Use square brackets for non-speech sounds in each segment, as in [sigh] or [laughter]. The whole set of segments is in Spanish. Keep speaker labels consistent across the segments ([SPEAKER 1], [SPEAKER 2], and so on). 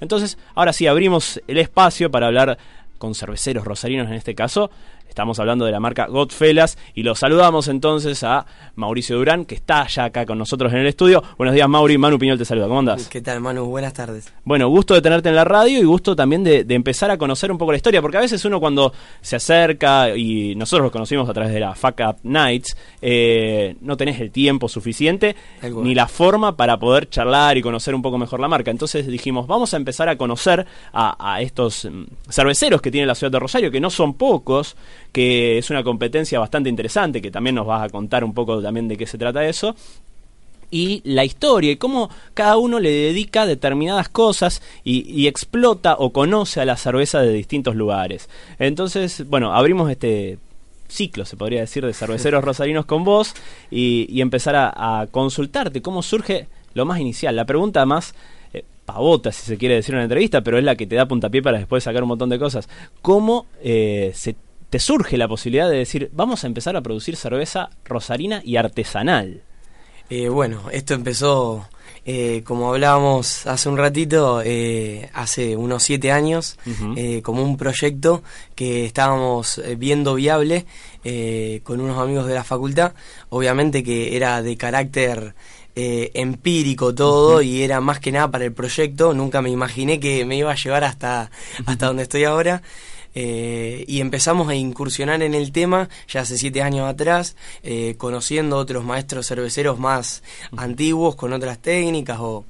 [SPEAKER 1] Entonces, ahora sí, abrimos el espacio para hablar con cerveceros rosarinos en este caso. Estamos hablando de la marca Godfellas y lo saludamos entonces a Mauricio Durán, que está ya acá con nosotros en el estudio. Buenos días, Mauri. Manu Piñol te saluda. ¿Cómo andas?
[SPEAKER 2] ¿Qué tal, Manu? Buenas tardes.
[SPEAKER 1] Bueno, gusto de tenerte en la radio y gusto también de, empezar a conocer un poco la historia, porque a veces uno cuando se acerca, y nosotros lo conocimos a través de la Fuck Up Nights, eh, no tenés el tiempo suficiente ni la forma para poder charlar y conocer un poco mejor la marca. Entonces dijimos, vamos a empezar a conocer a, a estos mm, cerveceros que tiene la ciudad de Rosario, que no son pocos, que es una competencia bastante interesante, que también nos vas a contar un poco también de qué se trata eso y la historia y cómo cada uno le dedica determinadas cosas y, explota o conoce a la cerveza de distintos lugares. Entonces, bueno, abrimos este ciclo, se podría decir, de cerveceros [laughs] rosarinos con vos y, empezar a, consultarte cómo surge lo más inicial. La pregunta más eh, pavota, si se quiere decir en una entrevista, pero es la que te da puntapié para después sacar un montón de cosas. ¿Cómo eh, se te surge la posibilidad de decir, vamos a empezar a producir cerveza rosarina y artesanal?
[SPEAKER 2] Eh, bueno, esto empezó, eh, como hablábamos hace un ratito, eh, hace unos siete años, como un proyecto que estábamos viendo viable con unos amigos de la facultad, obviamente que era de carácter empírico todo y era más que nada para el proyecto, nunca me imaginé que me iba a llevar hasta, hasta donde estoy ahora. Eh, y empezamos a incursionar en el tema ya hace siete años atrás, eh, conociendo otros maestros cerveceros más antiguos con otras técnicas o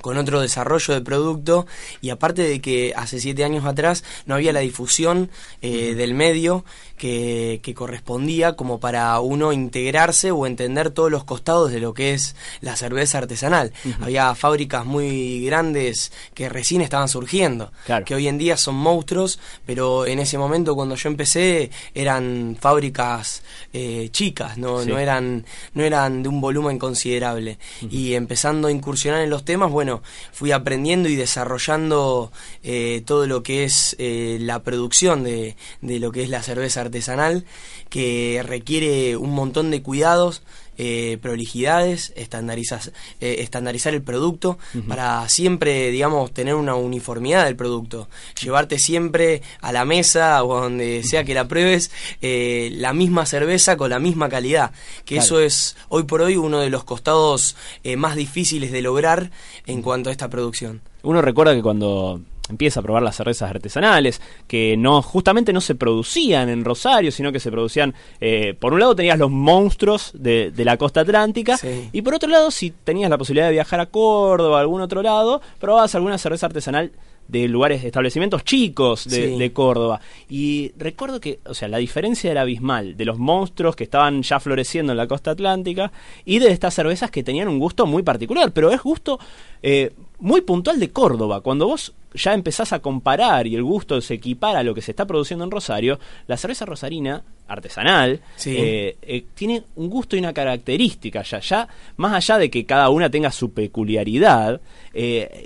[SPEAKER 2] con otro desarrollo de producto y aparte de que hace siete años atrás no había la difusión eh, del medio que, correspondía como para uno integrarse o entender todos los costados de lo que es la cerveza artesanal. Había fábricas muy grandes que recién estaban surgiendo, que hoy en día son monstruos, pero en ese momento cuando yo empecé eran fábricas eh, chicas, no, no, eran, no eran de un volumen considerable. Y empezando a incursionar en los temas, bueno, fui aprendiendo y desarrollando eh, todo lo que es eh, la producción de, lo que es la cerveza artesanal, que requiere un montón de cuidados, eh, prolijidades, estandarizar, estandarizar el producto para siempre, digamos, tener una uniformidad del producto. Llevarte siempre a la mesa o donde sea que la pruebes la misma cerveza con la misma calidad. Que eso es hoy por hoy uno de los costados más difíciles de lograr en cuanto a esta producción.
[SPEAKER 1] Uno recuerda que cuando empieza a probar las cervezas artesanales, que no justamente no se producían en Rosario, sino que se producían, eh, por un lado tenías los monstruos de, la costa atlántica, y por otro lado, si tenías la posibilidad de viajar a Córdoba o a algún otro lado, probabas alguna cerveza artesanal de lugares, establecimientos chicos de, Córdoba. Y recuerdo que, o sea, la diferencia era abismal de los monstruos que estaban ya floreciendo en la costa atlántica y de estas cervezas que tenían un gusto muy particular, pero es gusto eh, muy puntual de Córdoba. Cuando vos ya empezás a comparar y el gusto se equipara a lo que se está produciendo en Rosario, la cerveza rosarina artesanal eh, eh, tiene un gusto y una característica ya, ya más allá de que cada una tenga su peculiaridad,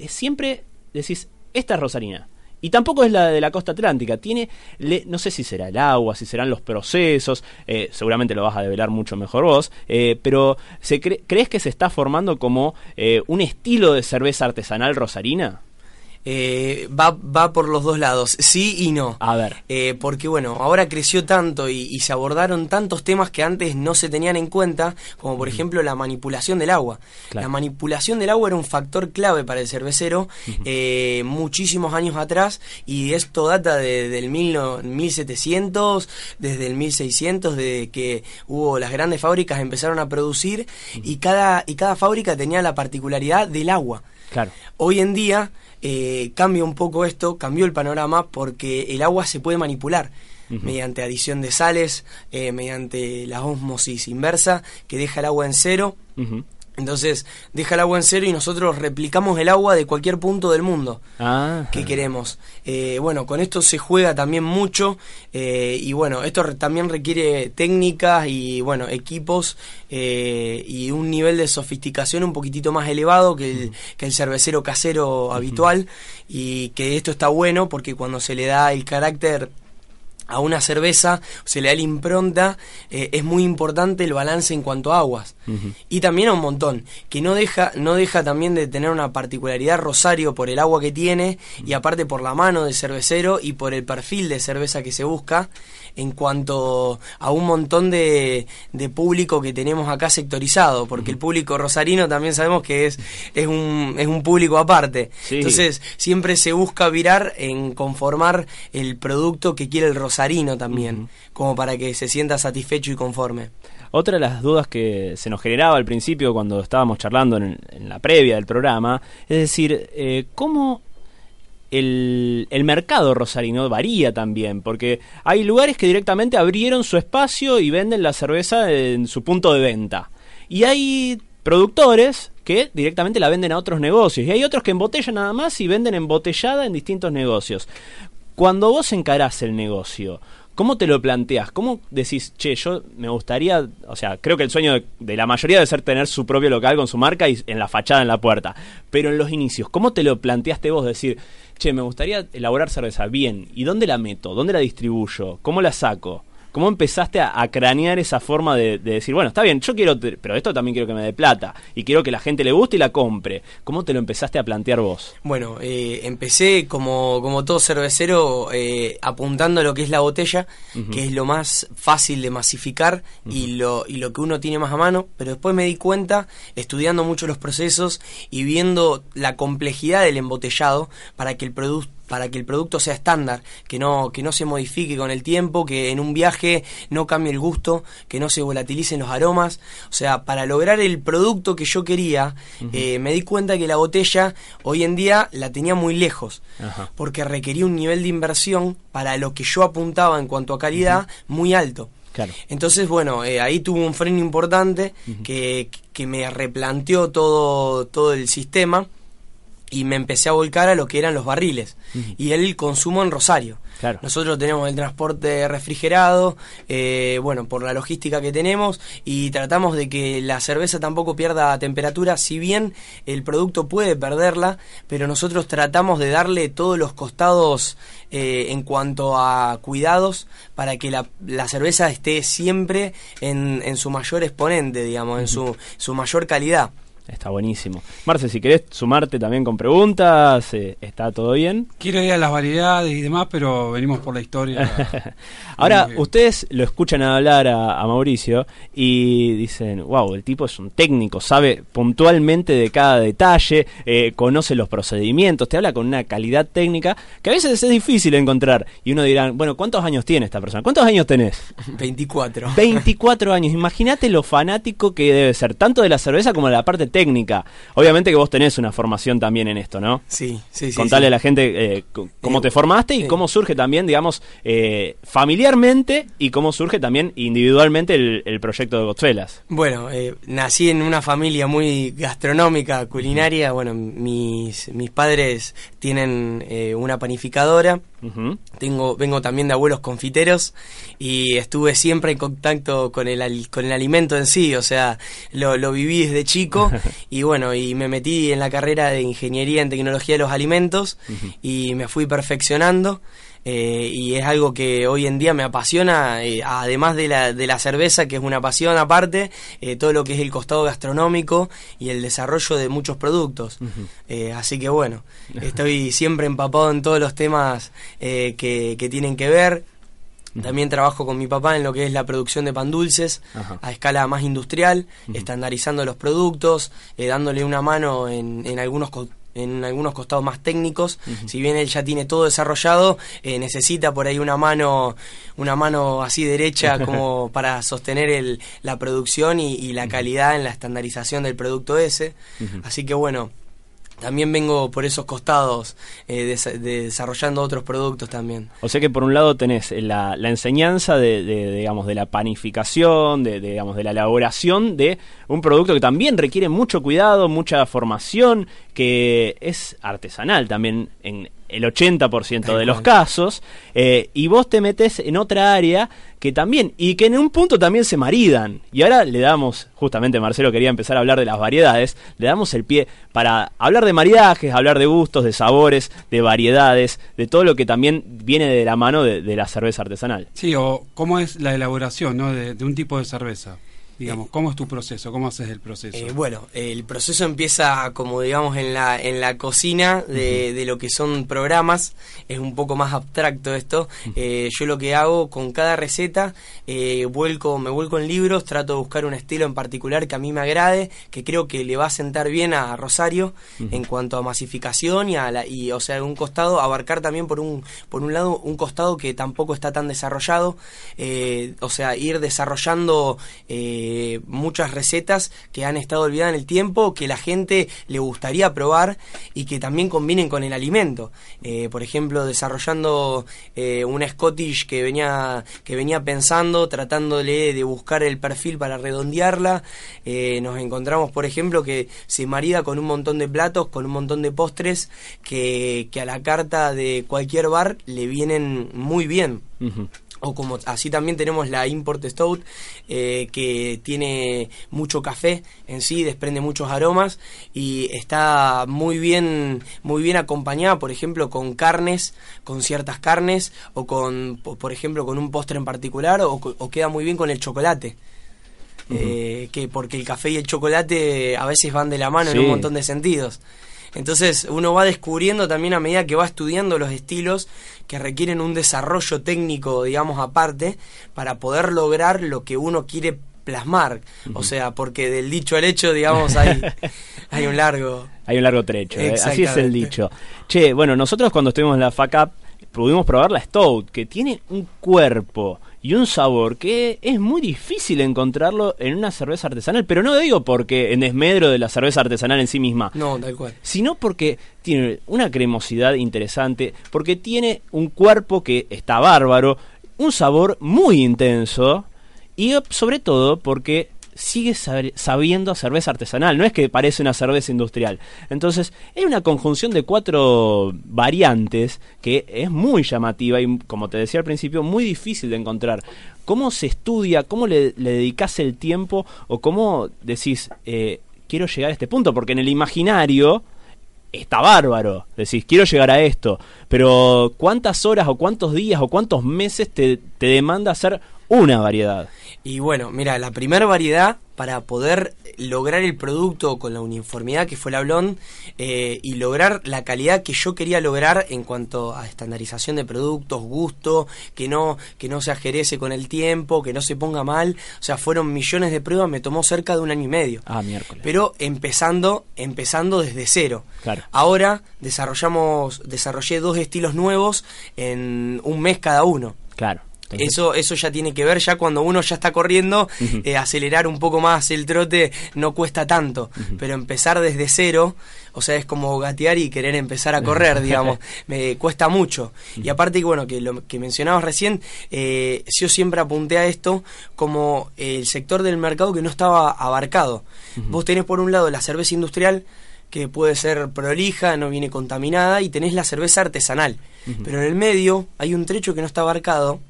[SPEAKER 1] siempre decís, esta es Rosarina. Y tampoco es la de la costa atlántica. Tiene, no sé si será el agua, si serán los procesos, eh, seguramente lo vas a develar mucho mejor vos, eh, pero ¿se ¿crees que se está formando como eh, un estilo de cerveza artesanal rosarina?
[SPEAKER 2] Eh, va, va por los dos lados, sí y no.
[SPEAKER 1] A ver.
[SPEAKER 2] Eh, porque bueno, ahora creció tanto y, se abordaron tantos temas que antes no se tenían en cuenta, como por ejemplo la manipulación del agua. La manipulación del agua era un factor clave para el cervecero eh, muchísimos años atrás y esto data de, del mil, 1700, desde el 1600, de que hubo las grandes fábricas empezaron a producir y cada, y cada fábrica tenía la particularidad del agua.
[SPEAKER 1] Claro.
[SPEAKER 2] Hoy en día eh, cambia un poco esto, cambió el panorama porque el agua se puede manipular. mediante adición de sales, eh, mediante la osmosis inversa, que deja el agua en cero, Entonces deja el agua en cero y nosotros replicamos el agua de cualquier punto del mundo
[SPEAKER 1] Ah.
[SPEAKER 2] que queremos. Eh, bueno, con esto se juega también mucho eh, y bueno, esto re- también requiere técnicas y bueno, equipos eh, y un nivel de sofisticación un poquitito más elevado que el, que el cervecero casero habitual y que esto está bueno porque cuando se le da el carácter a una cerveza, se le da la impronta, eh, es muy importante el balance en cuanto a aguas. Y también a un montón, que no deja, no deja también de tener una particularidad Rosario por el agua que tiene y aparte por la mano del cervecero y por el perfil de cerveza que se busca en cuanto a un montón de, de público que tenemos acá sectorizado, porque el público rosarino también sabemos que es, es, un, es un público aparte.
[SPEAKER 1] Sí.
[SPEAKER 2] Entonces, siempre se busca virar en conformar el producto que quiere el rosarino también, como para que se sienta satisfecho y conforme.
[SPEAKER 1] Otra de las dudas que se nos generaba al principio cuando estábamos charlando en, en la previa del programa, es decir, eh, ¿cómo el, el mercado rosarino varía también? Porque hay lugares que directamente abrieron su espacio y venden la cerveza en su punto de venta. Y hay productores que directamente la venden a otros negocios. Y hay otros que embotellan nada más y venden embotellada en distintos negocios. Cuando vos encarás el negocio, ¿cómo te lo planteás? ¿Cómo decís, che, yo me gustaría, o sea, creo que el sueño de, de la mayoría debe ser tener su propio local con su marca y en la fachada, en la puerta. Pero en los inicios, ¿cómo te lo planteaste vos? Decir, che, me gustaría elaborar cerveza bien. ¿Y dónde la meto? ¿Dónde la distribuyo? ¿Cómo la saco? ¿Cómo empezaste a, a cranear esa forma de, de decir, bueno, está bien, yo quiero, pero esto también quiero que me dé plata y quiero que la gente le guste y la compre? ¿Cómo te lo empezaste a plantear vos?
[SPEAKER 2] Bueno, eh, empecé como, como todo cervecero eh, apuntando a lo que es la botella, que es lo más fácil de masificar y, lo, y lo que uno tiene más a mano, pero después me di cuenta, estudiando mucho los procesos y viendo la complejidad del embotellado para que el producto para que el producto sea estándar, que no, que no se modifique con el tiempo, que en un viaje no cambie el gusto, que no se volatilicen los aromas. O sea, para lograr el producto que yo quería, eh, me di cuenta que la botella hoy en día la tenía muy lejos,
[SPEAKER 1] Ajá.
[SPEAKER 2] porque requería un nivel de inversión para lo que yo apuntaba en cuanto a calidad muy alto.
[SPEAKER 1] Claro.
[SPEAKER 2] Entonces, bueno, eh, ahí tuvo un freno importante que, que me replanteó todo, todo el sistema y me empecé a volcar a lo que eran los barriles y el consumo en Rosario.
[SPEAKER 1] Claro.
[SPEAKER 2] Nosotros tenemos el transporte refrigerado, eh, bueno, por la logística que tenemos y tratamos de que la cerveza tampoco pierda temperatura, si bien el producto puede perderla, pero nosotros tratamos de darle todos los costados eh, en cuanto a cuidados para que la, la cerveza esté siempre en, en su mayor exponente, digamos, en su, su mayor calidad.
[SPEAKER 1] Está buenísimo. Marce, si querés sumarte también con preguntas, eh, ¿está todo bien?
[SPEAKER 3] Quiero ir a las variedades y demás, pero venimos por la historia. [laughs]
[SPEAKER 1] Ahora, ustedes lo escuchan hablar a, a Mauricio y dicen, wow, el tipo es un técnico, sabe puntualmente de cada detalle, eh, conoce los procedimientos, te habla con una calidad técnica que a veces es difícil encontrar. Y uno dirá, bueno, ¿cuántos años tiene esta persona? ¿Cuántos años tenés? [laughs]
[SPEAKER 2] 24.
[SPEAKER 1] 24 años. Imagínate lo fanático que debe ser, tanto de la cerveza como de la parte técnica. Obviamente que vos tenés una formación también en esto, ¿no?
[SPEAKER 2] Sí, sí, sí.
[SPEAKER 1] Contarle
[SPEAKER 2] sí.
[SPEAKER 1] a la gente eh, cómo
[SPEAKER 2] Eh,
[SPEAKER 1] te formaste y cómo surge también, digamos, eh, familiarmente y cómo surge también individualmente el, el proyecto de Godfellas.
[SPEAKER 2] Bueno, eh, nací en una familia muy gastronómica, culinaria. Bueno, mis, mis padres tienen una panificadora.
[SPEAKER 1] Ujú.
[SPEAKER 2] Tengo, vengo también de abuelos confiteros y estuve siempre en contacto con el, al- con el alimento en sí, o sea, lo, lo viví desde chico [laughs] y bueno, y me metí en la carrera de Ingeniería en Tecnología de los Alimentos y me fui perfeccionando. Eh, y es algo que hoy en día me apasiona, eh, además de la, de la cerveza, que es una pasión aparte, eh, todo lo que es el costado gastronómico y el desarrollo de muchos productos. Así que bueno, estoy siempre empapado en todos los temas eh, que, que tienen que ver. También trabajo con mi papá en lo que es la producción de pan dulces
[SPEAKER 1] Ajá.
[SPEAKER 2] a escala más industrial, estandarizando los productos, eh, dándole una mano en, en algunos co- en algunos costados más técnicos. Si bien él ya tiene todo desarrollado, eh, necesita por ahí una mano, una mano así derecha [laughs] como para sostener el, la producción y, y la calidad en la estandarización del producto ese. Así que bueno, también vengo por esos costados eh, desarrollando otros productos también.
[SPEAKER 1] O sea que por un lado tenés la, enseñanza de, digamos, de la panificación, de, digamos, de la elaboración de un producto que también requiere mucho cuidado, mucha formación, que es artesanal también en, el 80% de los casos, eh, y vos te metes en otra área que también, y que en un punto también se maridan. Y ahora le damos, justamente Marcelo quería empezar a hablar de las variedades, le damos el pie para hablar de maridajes, hablar de gustos, de sabores, de variedades, de todo lo que también viene de la mano de, la cerveza artesanal.
[SPEAKER 3] Sí, o cómo es la elaboración ¿no? de un tipo de cerveza. Digamos, ¿cómo es tu proceso? ¿Cómo haces el proceso?
[SPEAKER 2] Eh, bueno, el proceso empieza como digamos en la, en la cocina de, de lo que son programas, es un poco más abstracto esto. Eh, yo lo que hago con cada receta, eh, vuelco, me vuelco en libros, trato de buscar un estilo en particular que a mí me agrade, que creo que le va a sentar bien a Rosario en cuanto a masificación y a la, y o sea, un costado, abarcar también por un, por un lado un costado que tampoco está tan desarrollado, o sea, ir desarrollando eh, muchas recetas que han estado olvidadas en el tiempo, que la gente le gustaría probar y que también combinen con el alimento. Eh, por ejemplo, desarrollando eh, una Scottish que venía, que venía pensando, tratándole de buscar el perfil para redondearla. nos encontramos, por ejemplo, que se marida con un montón de platos, con un montón de postres que a la carta de cualquier bar le vienen muy bien o como así también tenemos la Import Stout eh, que tiene mucho café en sí desprende muchos aromas y está muy bien muy bien acompañada por ejemplo con carnes con ciertas carnes o con por ejemplo con un postre en particular o, queda muy bien con el chocolate. Eh, que porque el café y el chocolate a veces van de la mano en un montón de sentidos entonces uno va descubriendo también a medida que va estudiando los estilos que requieren un desarrollo técnico, digamos, aparte, para poder lograr lo que uno quiere plasmar. O sea, porque del dicho al hecho, digamos, hay, [laughs] hay un largo...
[SPEAKER 1] Hay un largo trecho, ¿eh? así es el dicho. Che, bueno, nosotros cuando estuvimos en la FACAP pudimos probar la Stout, que tiene un cuerpo y un sabor que es muy difícil encontrarlo en una cerveza artesanal, pero no digo porque en desmedro de la cerveza artesanal en sí misma.
[SPEAKER 2] No, tal cual.
[SPEAKER 1] Sino porque tiene una cremosidad interesante, porque tiene un cuerpo que está bárbaro, un sabor muy intenso y sobre todo porque sigue sabiendo a cerveza artesanal, no es que parece una cerveza industrial. Entonces, es una conjunción de cuatro variantes que es muy llamativa y, como te decía al principio, muy difícil de encontrar. ¿Cómo se estudia? ¿Cómo le, dedicas el tiempo? ¿O cómo decís, eh, quiero llegar a este punto? Porque en el imaginario está bárbaro. Decís, quiero llegar a esto. Pero ¿cuántas horas o cuántos días o cuántos meses te, te demanda hacer una variedad?
[SPEAKER 2] Y bueno, mira, la primera variedad para poder lograr el producto con la uniformidad que fue el hablón eh, y lograr la calidad que yo quería lograr en cuanto a estandarización de productos, gusto, que no, que no se ajerece con el tiempo, que no se ponga mal. O sea, fueron millones de pruebas, me tomó cerca de un año y medio.
[SPEAKER 1] Ah, miércoles.
[SPEAKER 2] Pero empezando, empezando desde cero.
[SPEAKER 1] Claro.
[SPEAKER 2] Ahora desarrollamos, desarrollé dos estilos nuevos en un mes cada uno.
[SPEAKER 1] Claro.
[SPEAKER 2] Eso, eso ya tiene que ver, ya cuando uno ya está corriendo, eh, acelerar un poco más el trote no cuesta tanto, pero empezar desde cero, o sea, es como gatear y querer empezar a correr, [laughs] digamos, me cuesta mucho. Y aparte, bueno, que lo que mencionabas recién, eh, yo siempre apunté a esto como el sector del mercado que no estaba abarcado. Vos tenés por un lado la cerveza industrial, que puede ser prolija, no viene contaminada, y tenés la cerveza artesanal. Pero en el medio hay un trecho que no está abarcado,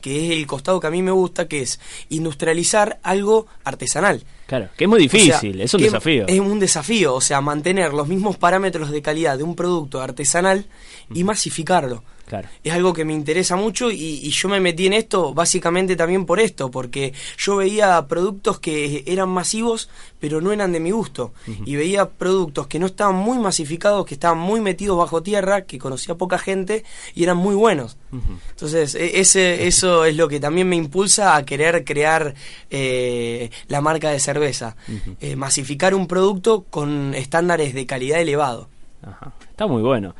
[SPEAKER 2] que es el costado que a mí me gusta, que es industrializar algo artesanal.
[SPEAKER 1] Claro, que es muy difícil, es un desafío.
[SPEAKER 2] Es un desafío, o sea, mantener los mismos parámetros de calidad de un producto artesanal y masificarlo. Es algo que me interesa mucho y, yo me metí en esto básicamente también por esto, porque yo veía productos que eran masivos pero no eran de mi gusto. Y veía productos que no estaban muy masificados, que estaban muy metidos bajo tierra, que conocía poca gente y eran muy buenos. Entonces e, ese, [laughs] eso es lo que también me impulsa a querer crear eh, la marca de cerveza, eh, masificar un producto con estándares de calidad elevado.
[SPEAKER 1] Está muy bueno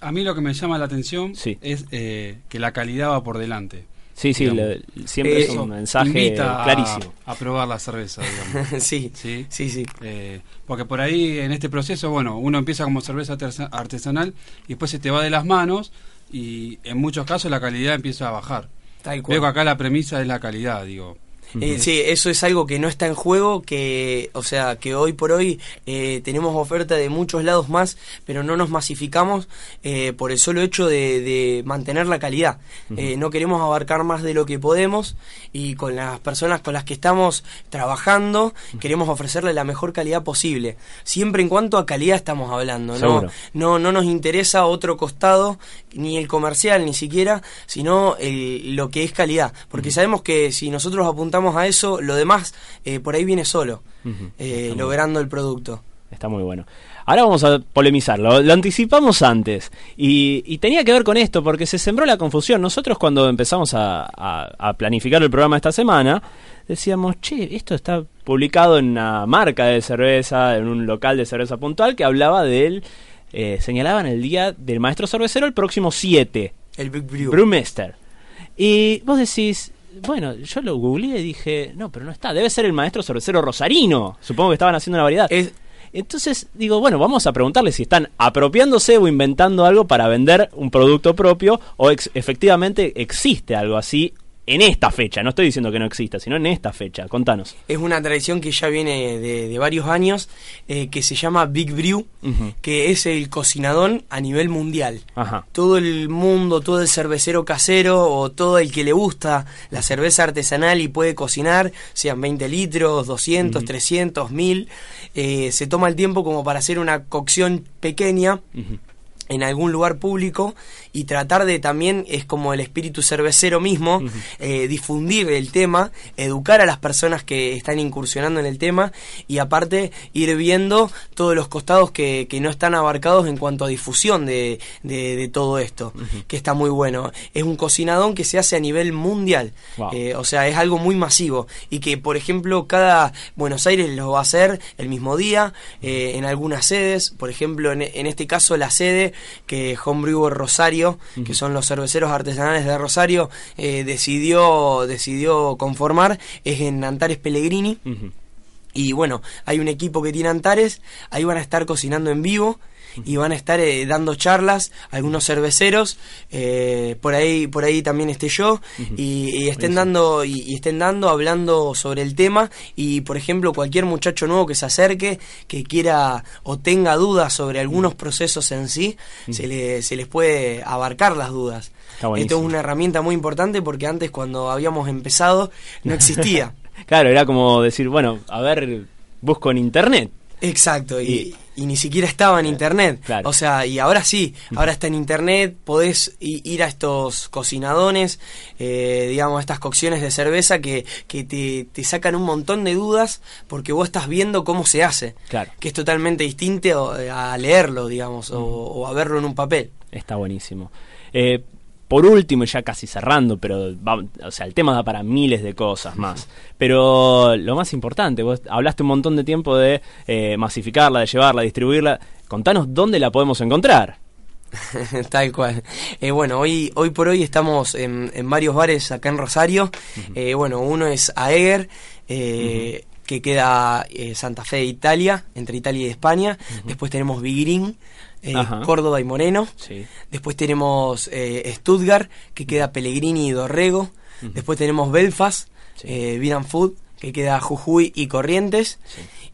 [SPEAKER 3] a mí lo que me llama la atención es eh, que la calidad va por delante.
[SPEAKER 1] Sí, sí, le- siempre es
[SPEAKER 3] Eso
[SPEAKER 1] un mensaje
[SPEAKER 3] invita a-
[SPEAKER 1] clarísimo.
[SPEAKER 3] A, probar la cerveza, digamos. [laughs]
[SPEAKER 2] sí,
[SPEAKER 3] ¿Sí?
[SPEAKER 2] sí, sí.
[SPEAKER 3] Eh, porque por ahí en este proceso, bueno, uno empieza como cerveza artesa- artesanal y después se te va de las manos y en muchos casos la calidad empieza a bajar.
[SPEAKER 2] Tal cual.
[SPEAKER 3] Veo que acá la premisa es la calidad, digo.
[SPEAKER 2] Eh, sí, eso es algo que no está en juego, que, o sea, que hoy por hoy eh, tenemos oferta de muchos lados más, pero no nos masificamos eh, por el solo hecho de, de mantener la calidad. Eh, no queremos abarcar más de lo que podemos y con las personas con las que estamos trabajando queremos ofrecerle la mejor calidad posible. Siempre en cuanto a calidad estamos hablando, ¿no? No, no nos interesa otro costado, ni el comercial ni siquiera, sino el- lo que es calidad. Porque sabemos que si nosotros apuntamos a eso, lo demás eh, por ahí viene solo, eh, logrando el producto.
[SPEAKER 1] Está muy bueno. Ahora vamos a polemizar, lo, lo anticipamos antes y, y tenía que ver con esto porque se sembró la confusión. Nosotros cuando empezamos a, a- a planificar el programa esta semana decíamos, che, esto está publicado en una marca de cerveza, en un local de cerveza puntual que hablaba del, eh, señalaban el día del maestro cervecero el próximo 7,
[SPEAKER 2] El Big Brew.
[SPEAKER 1] Brewmaster. Y vos decís, bueno, yo lo googleé y dije, no, pero no está, debe ser el maestro cervecero rosarino. Supongo que estaban haciendo una variedad.
[SPEAKER 2] Es,
[SPEAKER 1] Entonces digo, bueno, vamos a preguntarle si están apropiándose o inventando algo para vender un producto propio o ex- efectivamente existe algo así en esta fecha. No estoy diciendo que no exista, sino en esta fecha. Contanos.
[SPEAKER 2] es una tradición que ya viene de, de varios años, eh, que se llama Big Brew, que es el cocinadón a nivel mundial.
[SPEAKER 1] Ajá.
[SPEAKER 2] todo el mundo, todo el cervecero casero o todo el que le gusta la cerveza artesanal y puede cocinar, sean 20 litros, 200, 300, 1000, eh, se toma el tiempo como para hacer una cocción pequeña en algún lugar público y tratar de también, es como el espíritu cervecero mismo, eh, difundir el tema, educar a las personas que están incursionando en el tema y aparte ir viendo todos los costados que, que no están abarcados en cuanto a difusión de, de- de todo esto, que está muy bueno. Es un cocinadón que se hace a nivel mundial,
[SPEAKER 1] Wow.
[SPEAKER 2] eh, o sea, es algo muy masivo y que, por ejemplo, cada Buenos Aires lo va a hacer el mismo día, eh, en algunas sedes, por ejemplo, en, en este caso la sede que Homebrew Rosario, que son los cerveceros artesanales de Rosario, eh, decidió, decidió conformar, es en Antares Pellegrini. Y bueno, hay un equipo que tiene Antares, ahí van a estar cocinando en vivo y van a estar eh, dando charlas, algunos cerveceros, eh, por ahí por ahí también esté yo y, y estén dando y, y estén dando hablando sobre el tema y por ejemplo cualquier muchacho nuevo que se acerque que quiera o tenga dudas sobre algunos procesos en sí se le, se les puede abarcar las dudas. Esto es una herramienta muy importante porque antes cuando habíamos empezado no existía. [laughs]
[SPEAKER 1] Claro, era como decir, bueno, a ver, busco en internet.
[SPEAKER 2] Exacto, y,
[SPEAKER 1] Y-
[SPEAKER 2] ni siquiera estaba en internet.
[SPEAKER 1] Claro.
[SPEAKER 2] O sea, y ahora sí, ahora está en internet, podés ir a estos cocinadones, eh, digamos, a estas cocciones de cerveza que, que te, te sacan un montón de dudas porque vos estás viendo cómo se hace.
[SPEAKER 1] Claro.
[SPEAKER 2] Que es totalmente distinto eh, a leerlo, digamos, o, o a verlo en un papel.
[SPEAKER 1] Está buenísimo. Eh, por último, y ya casi cerrando, pero va- o sea, el tema da para miles de cosas más. Pero lo más importante, vos hablaste un montón de tiempo de eh, masificarla, de llevarla, distribuirla. Contanos dónde la podemos encontrar. [laughs]
[SPEAKER 2] Tal cual. Eh, bueno, hoy, hoy por hoy estamos en, en varios bares acá en Rosario. Eh, bueno, uno es Aeger, eh, que queda Santa Fe de Italia, entre Italia y España. Después tenemos Vigrín, eh. Córdoba y Moreno.
[SPEAKER 1] Sí.
[SPEAKER 2] Después tenemos eh, Stuttgart, que queda Pellegrini y Dorrego. Después tenemos Belfast,
[SPEAKER 1] Sí.
[SPEAKER 2] eh, Food, que queda Jujuy y Corrientes.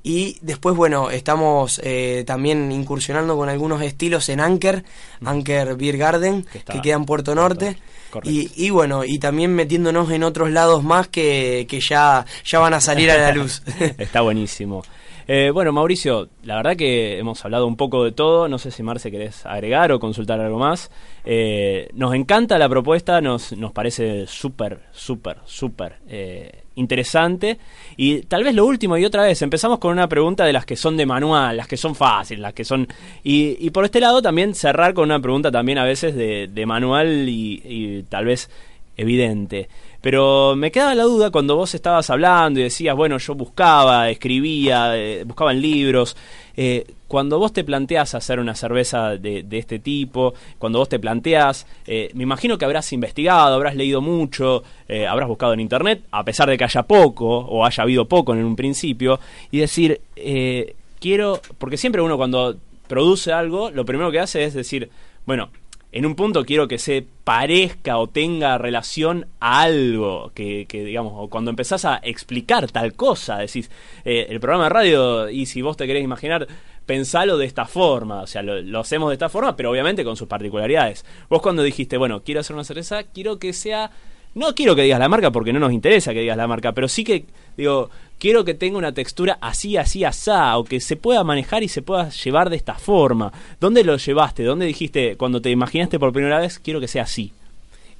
[SPEAKER 2] Y después, bueno, estamos eh, también incursionando con algunos estilos en Anker, Anker Beer Garden,
[SPEAKER 1] Que
[SPEAKER 2] que, queda en Puerto Norte. Y, y bueno, y también metiéndonos en otros lados más que, que ya, ya van a salir a la luz. [laughs]
[SPEAKER 1] Está buenísimo. Eh, bueno, Mauricio, la verdad que hemos hablado un poco de todo. No sé si Marce querés agregar o consultar algo más. Eh, nos encanta la propuesta, nos, nos parece súper, súper, súper eh, interesante. Y tal vez lo último y otra vez, empezamos con una pregunta de las que son de manual, las que son fáciles, las que son... Y, y por este lado también cerrar con una pregunta también a veces de, manual y tal vez evidente. Pero me quedaba la duda cuando vos estabas hablando y decías, bueno, yo buscaba, escribía, eh, buscaba en libros. Eh, cuando vos te planteás hacer una cerveza de, este tipo, cuando vos te planteás, eh, me imagino que habrás investigado, habrás leído mucho, eh, habrás buscado en internet, a pesar de que haya poco o haya habido poco en un principio, y decir, eh, quiero, porque siempre uno cuando produce algo, lo primero que hace es decir, bueno, en un punto quiero que se parezca o tenga relación a algo, que, digamos, o cuando empezás a explicar tal cosa, decís, el programa de radio, y si vos te querés imaginar, pensalo de esta forma, o sea, lo, hacemos de esta forma, pero obviamente con sus particularidades. Vos cuando dijiste, bueno, quiero hacer una cerveza, quiero que sea, no quiero que digas la marca porque no nos interesa que digas la marca, pero sí que, digo, quiero que tenga una textura así, así, asá, o que se pueda manejar y se pueda llevar de esta forma. ¿Dónde lo llevaste? ¿Dónde dijiste, cuando te imaginaste por primera vez, quiero que sea así?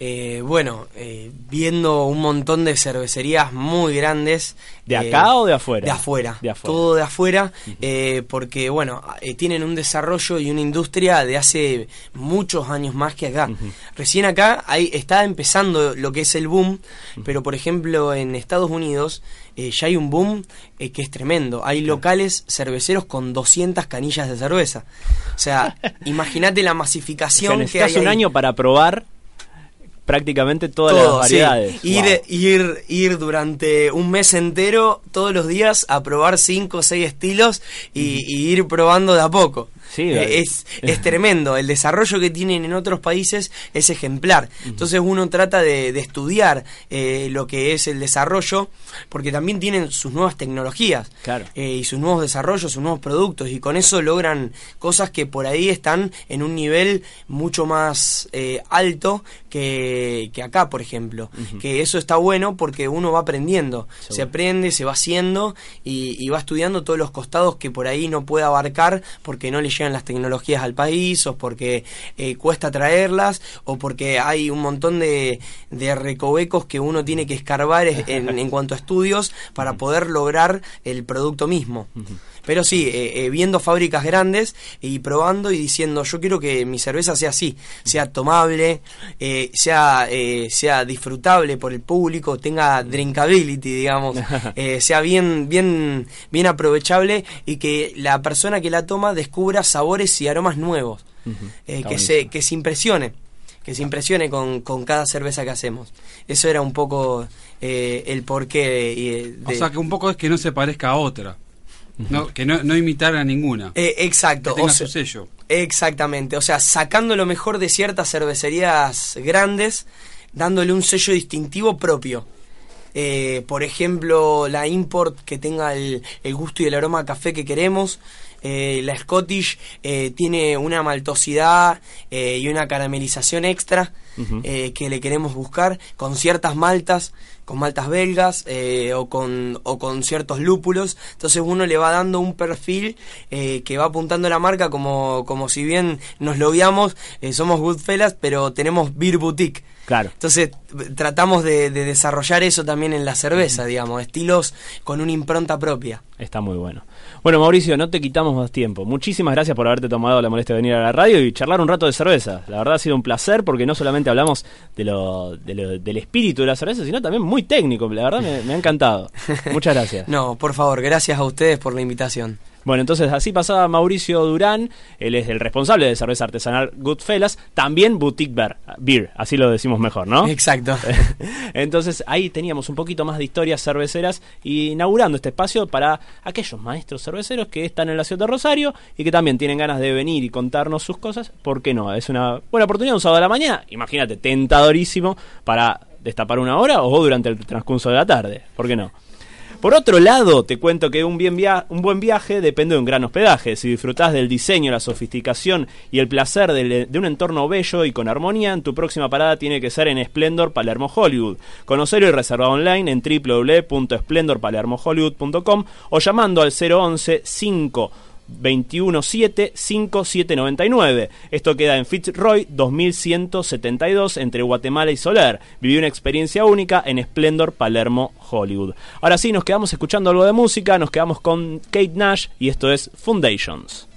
[SPEAKER 2] Eh, bueno, eh, viendo un montón de cervecerías muy grandes.
[SPEAKER 1] ¿De acá eh, o de afuera?
[SPEAKER 2] De afuera. Todo de afuera, porque bueno, tienen un desarrollo y una industria de hace muchos años más que acá. Recién acá ahí está empezando lo que es el boom, pero por ejemplo en Estados Unidos ya hay un boom que es tremendo. Hay locales cerveceros con 200 canillas de cerveza. O sea, [laughs] imagínate la masificación que hay.
[SPEAKER 1] un año para probar prácticamente todas las variedades.
[SPEAKER 2] Ir, ir, ir durante un mes entero, todos los días, a probar cinco o seis estilos y ir probando de a poco. Eh, es, es tremendo. El desarrollo que tienen en otros países es ejemplar. Entonces uno trata de, estudiar eh, lo que es el desarrollo, porque también tienen sus nuevas tecnologías eh, y sus nuevos desarrollos, sus nuevos productos, y con eso logran cosas que por ahí están en un nivel mucho más alto que, acá, por ejemplo. Que eso está bueno porque uno va aprendiendo, se aprende, se va haciendo y, y va estudiando todos los costados que por ahí no puede abarcar porque no le llega las tecnologías al país o porque eh, cuesta traerlas o porque hay un montón de, de recovecos que uno tiene que escarbar en, en cuanto a estudios para poder lograr el producto mismo. Pero sí, eh, eh, viendo fábricas grandes y probando y diciendo, yo quiero que mi cerveza sea así, sea tomable, sea, sea disfrutable por el público, tenga drinkability, digamos, [laughs] sea bien, bien, bien aprovechable y que la persona que la toma descubra sabores y aromas nuevos, eh, que, se, que se impresione que se impresione con, con, cada cerveza que hacemos. Eso era un poco eh, el porqué.
[SPEAKER 3] De, o sea, que un poco es que no se parezca a otra. No, que no, no imitar a ninguna.
[SPEAKER 2] Eh, exacto.
[SPEAKER 3] Que tenga su sello.
[SPEAKER 2] Exactamente. O sea, sacando lo mejor de ciertas cervecerías grandes, dándole un sello distintivo propio. por ejemplo, la import que tenga el, el gusto y el aroma a café que queremos. Eh, la Scottish eh, tiene una maltosidad eh, y una caramelización extra que le queremos buscar con ciertas maltas, con maltas belgas o, con, o con ciertos lúpulos. Entonces uno le va dando un perfil que va apuntando la marca como, como si bien nos lo guiamos, somos Goodfellas, pero tenemos Beer Boutique.
[SPEAKER 1] Claro.
[SPEAKER 2] Entonces tratamos de, desarrollar eso también en la cerveza, digamos, estilos con una impronta propia.
[SPEAKER 1] Está muy bueno. Bueno, Mauricio, no te quitamos más tiempo. Muchísimas gracias por haberte tomado la molestia de venir a la radio y charlar un rato de cerveza. La verdad ha sido un placer porque no solamente hablamos de lo, del espíritu de la cerveza, sino también muy técnico. La verdad me, me ha encantado. [laughs] Muchas gracias.
[SPEAKER 2] no, por favor, gracias a ustedes por la invitación.
[SPEAKER 1] Bueno, entonces así pasaba Mauricio Durán, él es el responsable de cerveza artesanal Goodfellas, también Boutique Beer, así lo decimos mejor, ¿no?
[SPEAKER 2] Exacto. [laughs]
[SPEAKER 1] entonces ahí teníamos un poquito más de historias cerveceras inaugurando este espacio para aquellos maestros cerveceros que están en la ciudad de Rosario y que también tienen ganas de venir y contarnos sus cosas, ¿por qué no? Es una buena oportunidad un sábado de la mañana, imagínate, tentadorísimo para destapar una hora o durante el transcurso de la tarde, ¿por qué no? Por otro lado, te cuento que un, bien buen viaje depende de un gran hospedaje. Si disfrutás del diseño, la sofisticación y el placer de, un entorno bello y con armonía, tu próxima parada tiene que ser en Splendor Palermo Hollywood. Conocerlo y reservar online en www.splendorpalermohollywood.com o llamando al 011 5 217-5799. Esto queda en Fitzroy 2172 entre Guatemala y Soler. Viví una experiencia única en Splendor Palermo Hollywood. Ahora sí, nos quedamos escuchando algo de música, nos quedamos con Kate Nash y esto es Foundations.